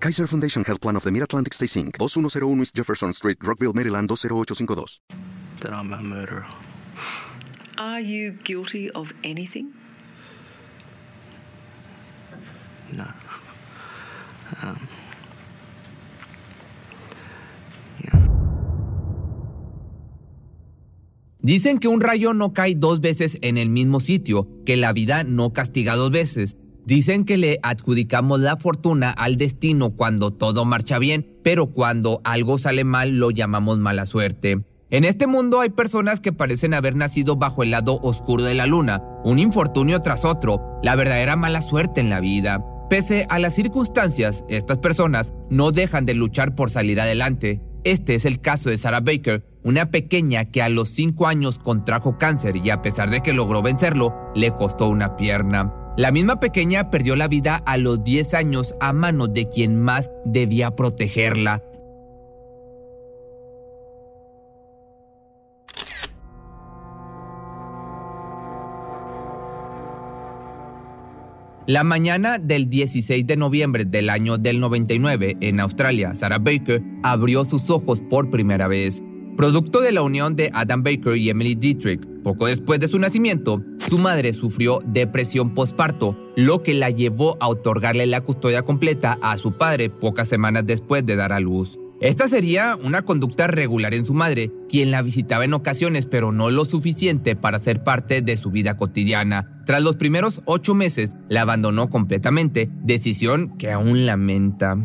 Kaiser Foundation Health Plan of the Mid-Atlantic Stay Inc., 2101 East Jefferson Street, Rockville, Maryland, 20852. Then I'm a murderer. Are you guilty of anything? No. Um, Dicen que un rayo no cae dos veces en el mismo sitio, que la vida no castiga dos veces. Dicen que le adjudicamos la fortuna al destino cuando todo marcha bien, pero cuando algo sale mal lo llamamos mala suerte. En este mundo hay personas que parecen haber nacido bajo el lado oscuro de la luna, un infortunio tras otro, la verdadera mala suerte en la vida. Pese a las circunstancias, estas personas no dejan de luchar por salir adelante. Este es el caso de Sarah Baker, una pequeña que a los 5 años contrajo cáncer y a pesar de que logró vencerlo, le costó una pierna. La misma pequeña perdió la vida a los 10 años a manos de quien más debía protegerla, La mañana del 16 de noviembre del año del 99 en Australia, Sarah Baker abrió sus ojos por primera vez. Producto de la unión de Adam Baker y Emily Dietrich, poco después de su nacimiento, su madre sufrió depresión postparto, lo que la llevó a otorgarle la custodia completa a su padre pocas semanas después de dar a luz. Esta sería una conducta regular en su madre, quien la visitaba en ocasiones, pero no lo suficiente para ser parte de su vida cotidiana. Tras los primeros ocho meses, la abandonó completamente, decisión que aún lamenta.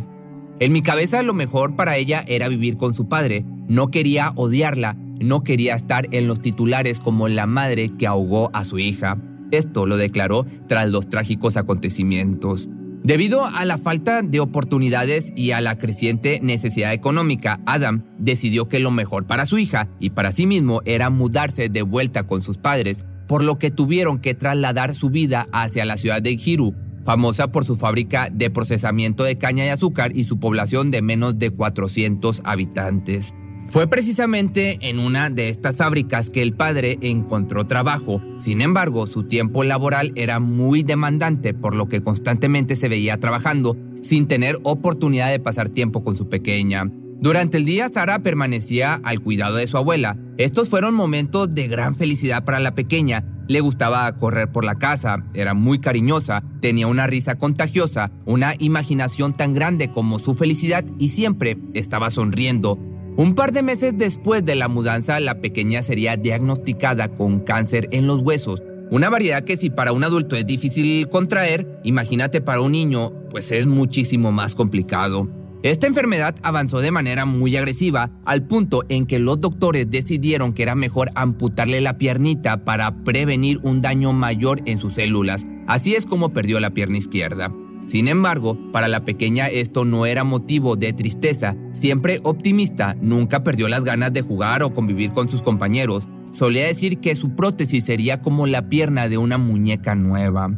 En mi cabeza lo mejor para ella era vivir con su padre. No quería odiarla, no quería estar en los titulares como la madre que ahogó a su hija. Esto lo declaró tras los trágicos acontecimientos. Debido a la falta de oportunidades y a la creciente necesidad económica, Adam decidió que lo mejor para su hija y para sí mismo era mudarse de vuelta con sus padres, por lo que tuvieron que trasladar su vida hacia la ciudad de Hiru, famosa por su fábrica de procesamiento de caña y azúcar y su población de menos de 400 habitantes. Fue precisamente en una de estas fábricas que el padre encontró trabajo. Sin embargo, su tiempo laboral era muy demandante, por lo que constantemente se veía trabajando, sin tener oportunidad de pasar tiempo con su pequeña. Durante el día, Sara permanecía al cuidado de su abuela. Estos fueron momentos de gran felicidad para la pequeña. Le gustaba correr por la casa, era muy cariñosa, tenía una risa contagiosa, una imaginación tan grande como su felicidad y siempre estaba sonriendo. Un par de meses después de la mudanza, la pequeña sería diagnosticada con cáncer en los huesos, una variedad que si para un adulto es difícil contraer, imagínate para un niño, pues es muchísimo más complicado. Esta enfermedad avanzó de manera muy agresiva, al punto en que los doctores decidieron que era mejor amputarle la piernita para prevenir un daño mayor en sus células. Así es como perdió la pierna izquierda. Sin embargo, para la pequeña esto no era motivo de tristeza. Siempre optimista, nunca perdió las ganas de jugar o convivir con sus compañeros. Solía decir que su prótesis sería como la pierna de una muñeca nueva.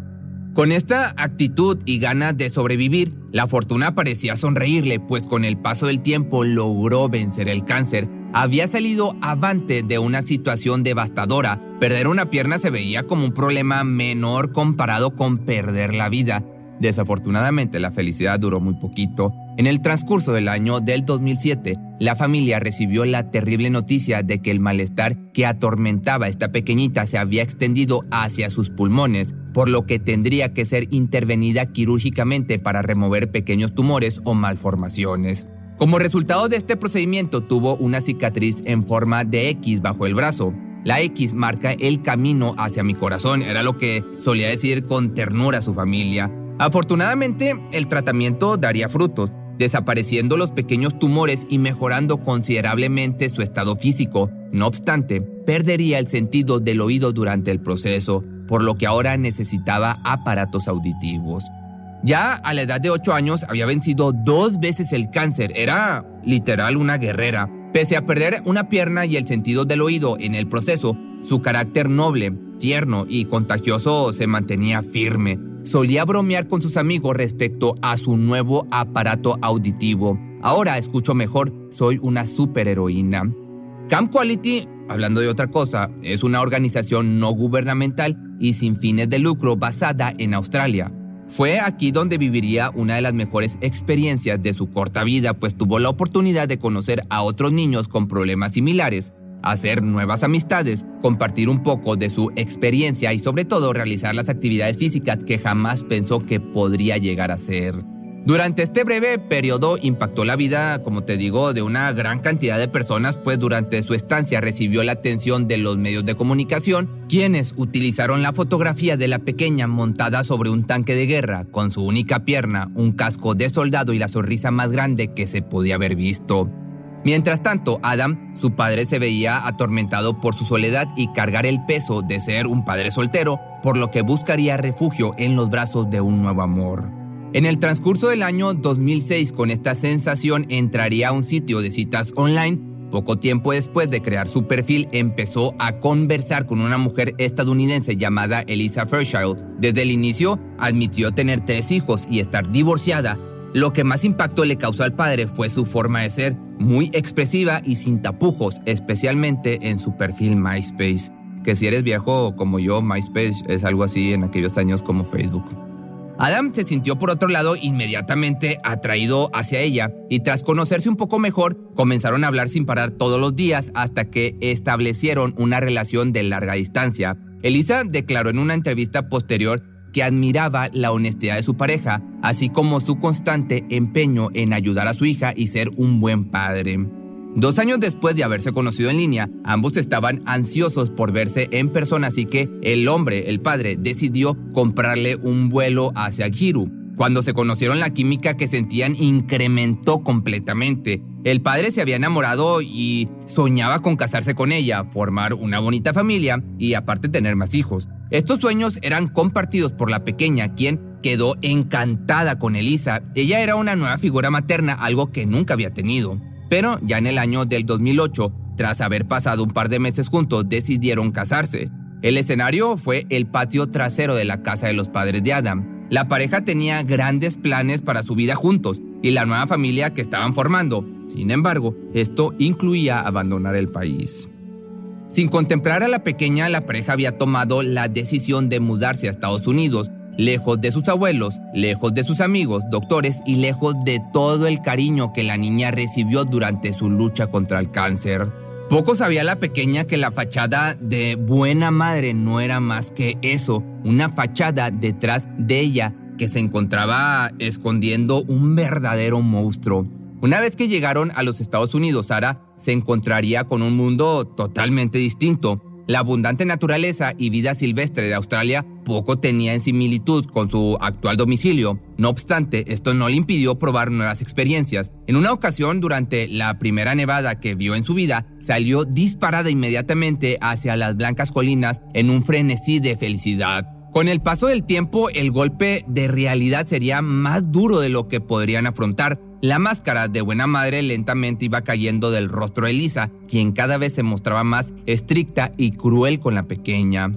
Con esta actitud y ganas de sobrevivir, la fortuna parecía sonreírle, pues con el paso del tiempo logró vencer el cáncer. Había salido avante de una situación devastadora. Perder una pierna se veía como un problema menor comparado con perder la vida. Desafortunadamente, la felicidad duró muy poquito. En el transcurso del año del 2007, la familia recibió la terrible noticia de que el malestar que atormentaba a esta pequeñita se había extendido hacia sus pulmones, por lo que tendría que ser intervenida quirúrgicamente para remover pequeños tumores o malformaciones. Como resultado de este procedimiento tuvo una cicatriz en forma de X bajo el brazo. La X marca el camino hacia mi corazón, era lo que solía decir con ternura a su familia. Afortunadamente, el tratamiento daría frutos, desapareciendo los pequeños tumores y mejorando considerablemente su estado físico. No obstante, perdería el sentido del oído durante el proceso, por lo que ahora necesitaba aparatos auditivos. Ya a la edad de 8 años había vencido dos veces el cáncer, era literal una guerrera. Pese a perder una pierna y el sentido del oído en el proceso, su carácter noble, tierno y contagioso se mantenía firme. Solía bromear con sus amigos respecto a su nuevo aparato auditivo. Ahora escucho mejor, soy una superheroína. Camp Quality, hablando de otra cosa, es una organización no gubernamental y sin fines de lucro basada en Australia. Fue aquí donde viviría una de las mejores experiencias de su corta vida, pues tuvo la oportunidad de conocer a otros niños con problemas similares, hacer nuevas amistades, compartir un poco de su experiencia y sobre todo realizar las actividades físicas que jamás pensó que podría llegar a ser. Durante este breve periodo impactó la vida, como te digo, de una gran cantidad de personas, pues durante su estancia recibió la atención de los medios de comunicación, quienes utilizaron la fotografía de la pequeña montada sobre un tanque de guerra, con su única pierna, un casco de soldado y la sonrisa más grande que se podía haber visto. Mientras tanto, Adam, su padre, se veía atormentado por su soledad y cargar el peso de ser un padre soltero, por lo que buscaría refugio en los brazos de un nuevo amor. En el transcurso del año 2006, con esta sensación, entraría a un sitio de citas online. Poco tiempo después de crear su perfil, empezó a conversar con una mujer estadounidense llamada Elisa Fairchild. Desde el inicio, admitió tener tres hijos y estar divorciada. Lo que más impacto le causó al padre fue su forma de ser, muy expresiva y sin tapujos, especialmente en su perfil MySpace. Que si eres viejo como yo, MySpace es algo así en aquellos años como Facebook. Adam se sintió por otro lado inmediatamente atraído hacia ella y tras conocerse un poco mejor comenzaron a hablar sin parar todos los días hasta que establecieron una relación de larga distancia. Elisa declaró en una entrevista posterior que admiraba la honestidad de su pareja, así como su constante empeño en ayudar a su hija y ser un buen padre. Dos años después de haberse conocido en línea, ambos estaban ansiosos por verse en persona, así que el hombre, el padre, decidió comprarle un vuelo hacia Giru. Cuando se conocieron la química que sentían incrementó completamente. El padre se había enamorado y soñaba con casarse con ella, formar una bonita familia y aparte tener más hijos. Estos sueños eran compartidos por la pequeña, quien quedó encantada con Elisa. Ella era una nueva figura materna, algo que nunca había tenido. Pero ya en el año del 2008, tras haber pasado un par de meses juntos, decidieron casarse. El escenario fue el patio trasero de la casa de los padres de Adam. La pareja tenía grandes planes para su vida juntos y la nueva familia que estaban formando. Sin embargo, esto incluía abandonar el país. Sin contemplar a la pequeña, la pareja había tomado la decisión de mudarse a Estados Unidos lejos de sus abuelos, lejos de sus amigos, doctores y lejos de todo el cariño que la niña recibió durante su lucha contra el cáncer. Poco sabía la pequeña que la fachada de buena madre no era más que eso, una fachada detrás de ella que se encontraba escondiendo un verdadero monstruo. Una vez que llegaron a los Estados Unidos, Sara se encontraría con un mundo totalmente distinto, la abundante naturaleza y vida silvestre de Australia poco tenía en similitud con su actual domicilio. No obstante, esto no le impidió probar nuevas experiencias. En una ocasión, durante la primera nevada que vio en su vida, salió disparada inmediatamente hacia las blancas colinas en un frenesí de felicidad. Con el paso del tiempo, el golpe de realidad sería más duro de lo que podrían afrontar. La máscara de buena madre lentamente iba cayendo del rostro de Elisa, quien cada vez se mostraba más estricta y cruel con la pequeña.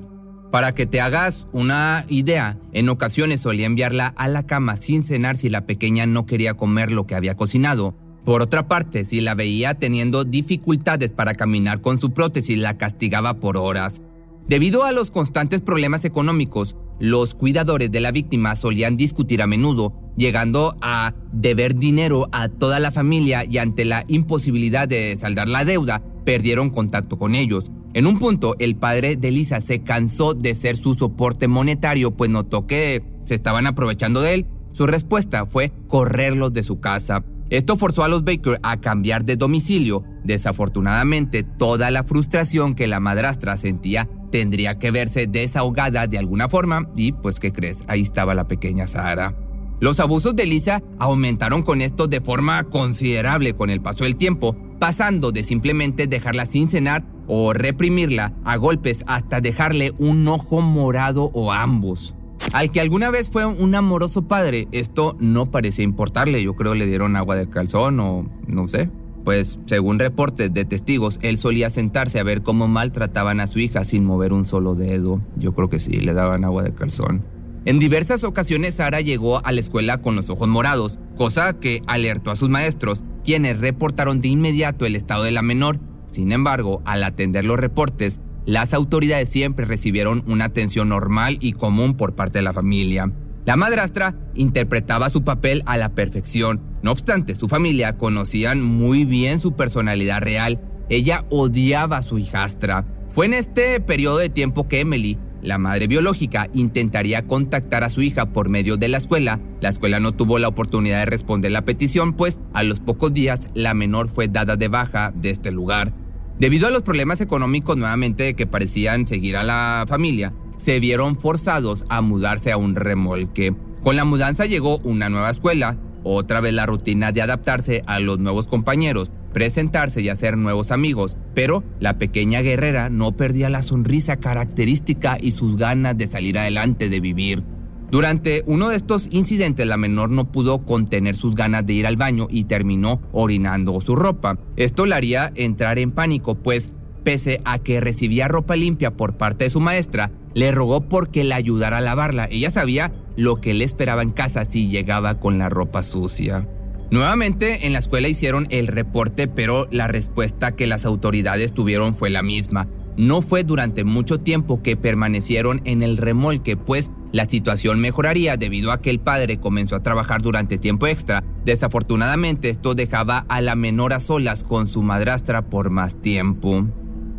Para que te hagas una idea, en ocasiones solía enviarla a la cama sin cenar si la pequeña no quería comer lo que había cocinado. Por otra parte, si la veía teniendo dificultades para caminar con su prótesis, la castigaba por horas. Debido a los constantes problemas económicos, los cuidadores de la víctima solían discutir a menudo, llegando a deber dinero a toda la familia y ante la imposibilidad de saldar la deuda, perdieron contacto con ellos. En un punto, el padre de Lisa se cansó de ser su soporte monetario, pues notó que se estaban aprovechando de él. Su respuesta fue correrlos de su casa. Esto forzó a los Baker a cambiar de domicilio. Desafortunadamente, toda la frustración que la madrastra sentía tendría que verse desahogada de alguna forma y pues ¿qué crees? Ahí estaba la pequeña Sara. Los abusos de Lisa aumentaron con esto de forma considerable con el paso del tiempo, pasando de simplemente dejarla sin cenar o reprimirla a golpes hasta dejarle un ojo morado o ambos. Al que alguna vez fue un amoroso padre, esto no parecía importarle. Yo creo le dieron agua de calzón o no sé. pues según reportes de testigos, él solía sentarse a ver cómo maltrataban a su hija sin mover un solo dedo. Yo creo que sí, le daban agua de calzón. En diversas ocasiones Sara llegó a la escuela con los ojos morados, cosa que alertó a sus maestros, quienes reportaron de inmediato el estado de la menor. Sin embargo, al atender los reportes, las autoridades siempre recibieron una atención normal y común por parte de la familia. La madrastra interpretaba su papel a la perfección. No obstante, su familia conocían muy bien su personalidad real. Ella odiaba a su hijastra. Fue en este periodo de tiempo que Emily, la madre biológica, intentaría contactar a su hija por medio de la escuela. La escuela no tuvo la oportunidad de responder la petición, pues a los pocos días la menor fue dada de baja de este lugar. Debido a los problemas económicos nuevamente que parecían seguir a la familia, se vieron forzados a mudarse a un remolque. Con la mudanza llegó una nueva escuela, otra vez la rutina de adaptarse a los nuevos compañeros, presentarse y hacer nuevos amigos, pero la pequeña guerrera no perdía la sonrisa característica y sus ganas de salir adelante, de vivir. Durante uno de estos incidentes, la menor no pudo contener sus ganas de ir al baño y terminó orinando su ropa. Esto la haría entrar en pánico, pues pese a que recibía ropa limpia por parte de su maestra, le rogó porque la ayudara a lavarla. Ella sabía lo que le esperaba en casa si llegaba con la ropa sucia. Nuevamente en la escuela hicieron el reporte, pero la respuesta que las autoridades tuvieron fue la misma. No fue durante mucho tiempo que permanecieron en el remolque, pues la situación mejoraría debido a que el padre comenzó a trabajar durante tiempo extra. Desafortunadamente esto dejaba a la menor a solas con su madrastra por más tiempo.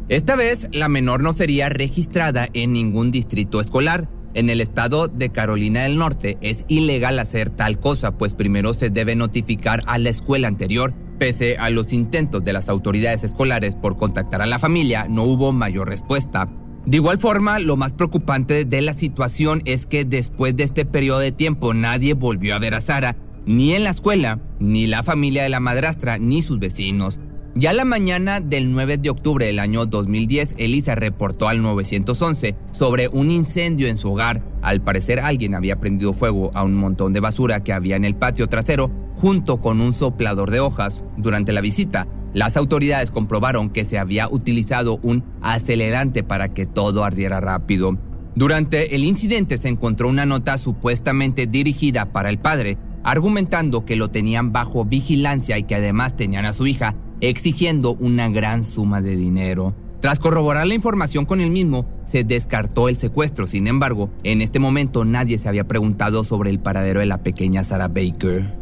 Esta vez la menor no sería registrada en ningún distrito escolar. En el estado de Carolina del Norte es ilegal hacer tal cosa, pues primero se debe notificar a la escuela anterior. Pese a los intentos de las autoridades escolares por contactar a la familia, no hubo mayor respuesta. De igual forma, lo más preocupante de la situación es que después de este periodo de tiempo nadie volvió a ver a Sara, ni en la escuela, ni la familia de la madrastra, ni sus vecinos. Ya la mañana del 9 de octubre del año 2010, Elisa reportó al 911 sobre un incendio en su hogar. Al parecer alguien había prendido fuego a un montón de basura que había en el patio trasero junto con un soplador de hojas. Durante la visita, las autoridades comprobaron que se había utilizado un acelerante para que todo ardiera rápido. Durante el incidente se encontró una nota supuestamente dirigida para el padre, argumentando que lo tenían bajo vigilancia y que además tenían a su hija, exigiendo una gran suma de dinero. Tras corroborar la información con el mismo, se descartó el secuestro. Sin embargo, en este momento nadie se había preguntado sobre el paradero de la pequeña Sarah Baker.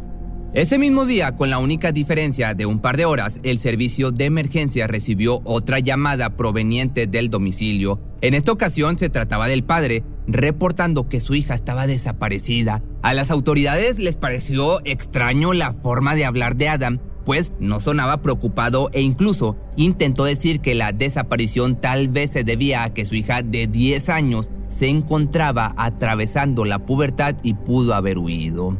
Ese mismo día, con la única diferencia de un par de horas, el servicio de emergencia recibió otra llamada proveniente del domicilio. En esta ocasión se trataba del padre, reportando que su hija estaba desaparecida. A las autoridades les pareció extraño la forma de hablar de Adam, pues no sonaba preocupado e incluso intentó decir que la desaparición tal vez se debía a que su hija de 10 años se encontraba atravesando la pubertad y pudo haber huido.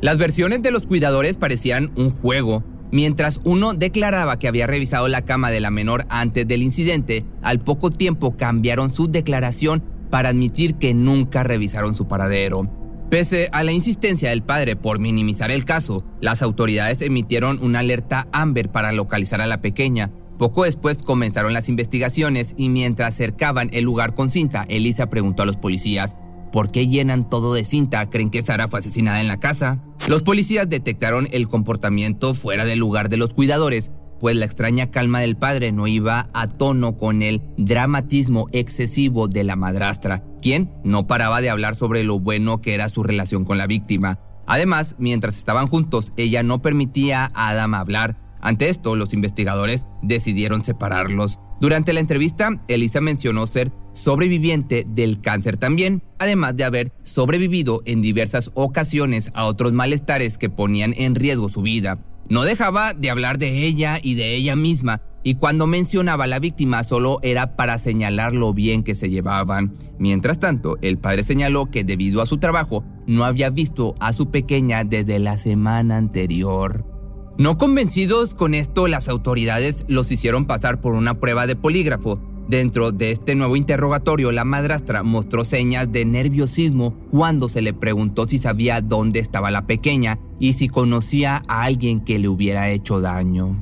Las versiones de los cuidadores parecían un juego. Mientras uno declaraba que había revisado la cama de la menor antes del incidente, al poco tiempo cambiaron su declaración para admitir que nunca revisaron su paradero. Pese a la insistencia del padre por minimizar el caso, las autoridades emitieron una alerta Amber para localizar a la pequeña. Poco después comenzaron las investigaciones y mientras cercaban el lugar con cinta, Elisa preguntó a los policías, ¿por qué llenan todo de cinta? ¿Creen que Sara fue asesinada en la casa? Los policías detectaron el comportamiento fuera del lugar de los cuidadores, pues la extraña calma del padre no iba a tono con el dramatismo excesivo de la madrastra, quien no paraba de hablar sobre lo bueno que era su relación con la víctima. Además, mientras estaban juntos, ella no permitía a Adam hablar. Ante esto, los investigadores decidieron separarlos. Durante la entrevista, Elisa mencionó ser sobreviviente del cáncer también, además de haber sobrevivido en diversas ocasiones a otros malestares que ponían en riesgo su vida. No dejaba de hablar de ella y de ella misma, y cuando mencionaba a la víctima solo era para señalar lo bien que se llevaban. Mientras tanto, el padre señaló que debido a su trabajo no había visto a su pequeña desde la semana anterior. No convencidos con esto, las autoridades los hicieron pasar por una prueba de polígrafo. Dentro de este nuevo interrogatorio, la madrastra mostró señas de nerviosismo cuando se le preguntó si sabía dónde estaba la pequeña y si conocía a alguien que le hubiera hecho daño.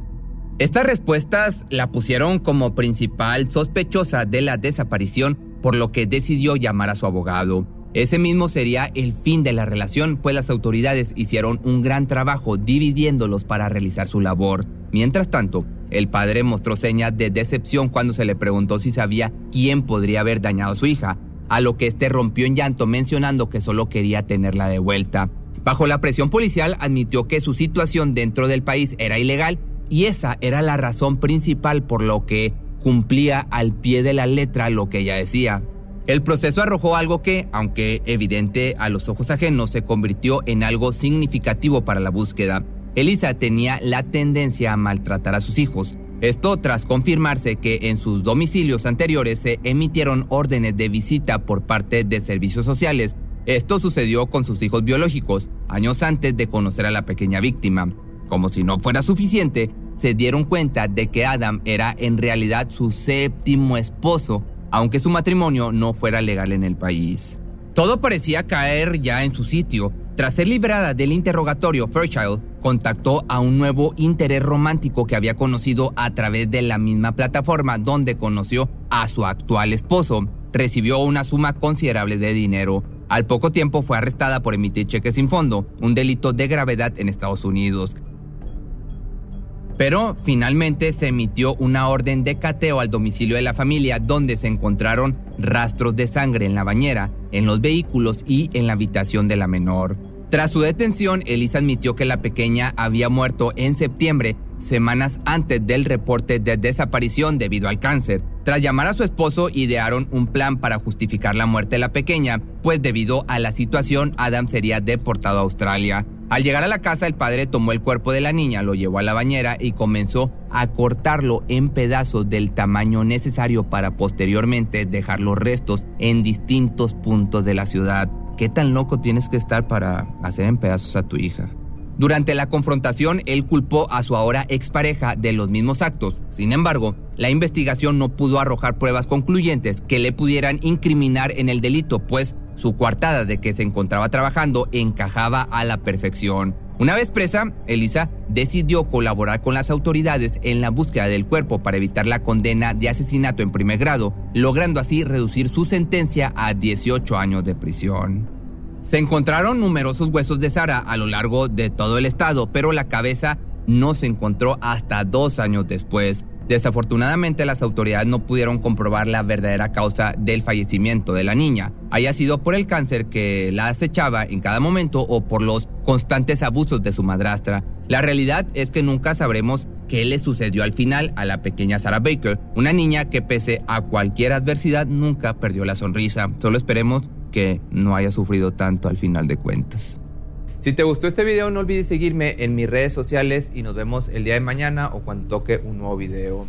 Estas respuestas la pusieron como principal sospechosa de la desaparición, por lo que decidió llamar a su abogado. Ese mismo sería el fin de la relación, pues las autoridades hicieron un gran trabajo dividiéndolos para realizar su labor. Mientras tanto, el padre mostró señas de decepción cuando se le preguntó si sabía quién podría haber dañado a su hija, a lo que este rompió en llanto mencionando que solo quería tenerla de vuelta. Bajo la presión policial admitió que su situación dentro del país era ilegal y esa era la razón principal por lo que cumplía al pie de la letra lo que ella decía. El proceso arrojó algo que, aunque evidente a los ojos ajenos, se convirtió en algo significativo para la búsqueda. Elisa tenía la tendencia a maltratar a sus hijos. Esto tras confirmarse que en sus domicilios anteriores se emitieron órdenes de visita por parte de servicios sociales. Esto sucedió con sus hijos biológicos, años antes de conocer a la pequeña víctima. Como si no fuera suficiente, se dieron cuenta de que Adam era en realidad su séptimo esposo, aunque su matrimonio no fuera legal en el país. Todo parecía caer ya en su sitio. Tras ser librada del interrogatorio, Fairchild contactó a un nuevo interés romántico que había conocido a través de la misma plataforma donde conoció a su actual esposo. Recibió una suma considerable de dinero. Al poco tiempo fue arrestada por emitir cheques sin fondo, un delito de gravedad en Estados Unidos. Pero finalmente se emitió una orden de cateo al domicilio de la familia donde se encontraron rastros de sangre en la bañera, en los vehículos y en la habitación de la menor. Tras su detención, Elisa admitió que la pequeña había muerto en septiembre, semanas antes del reporte de desaparición debido al cáncer. Tras llamar a su esposo, idearon un plan para justificar la muerte de la pequeña, pues debido a la situación, Adam sería deportado a Australia. Al llegar a la casa, el padre tomó el cuerpo de la niña, lo llevó a la bañera y comenzó a cortarlo en pedazos del tamaño necesario para posteriormente dejar los restos en distintos puntos de la ciudad. ¿Qué tan loco tienes que estar para hacer en pedazos a tu hija? Durante la confrontación, él culpó a su ahora expareja de los mismos actos. Sin embargo, la investigación no pudo arrojar pruebas concluyentes que le pudieran incriminar en el delito, pues su coartada de que se encontraba trabajando encajaba a la perfección. Una vez presa, Elisa decidió colaborar con las autoridades en la búsqueda del cuerpo para evitar la condena de asesinato en primer grado, logrando así reducir su sentencia a 18 años de prisión. Se encontraron numerosos huesos de Sara a lo largo de todo el estado, pero la cabeza no se encontró hasta dos años después. Desafortunadamente las autoridades no pudieron comprobar la verdadera causa del fallecimiento de la niña, haya sido por el cáncer que la acechaba en cada momento o por los constantes abusos de su madrastra. La realidad es que nunca sabremos qué le sucedió al final a la pequeña Sarah Baker, una niña que pese a cualquier adversidad nunca perdió la sonrisa. Solo esperemos que no haya sufrido tanto al final de cuentas. Si te gustó este video no olvides seguirme en mis redes sociales y nos vemos el día de mañana o cuando toque un nuevo video.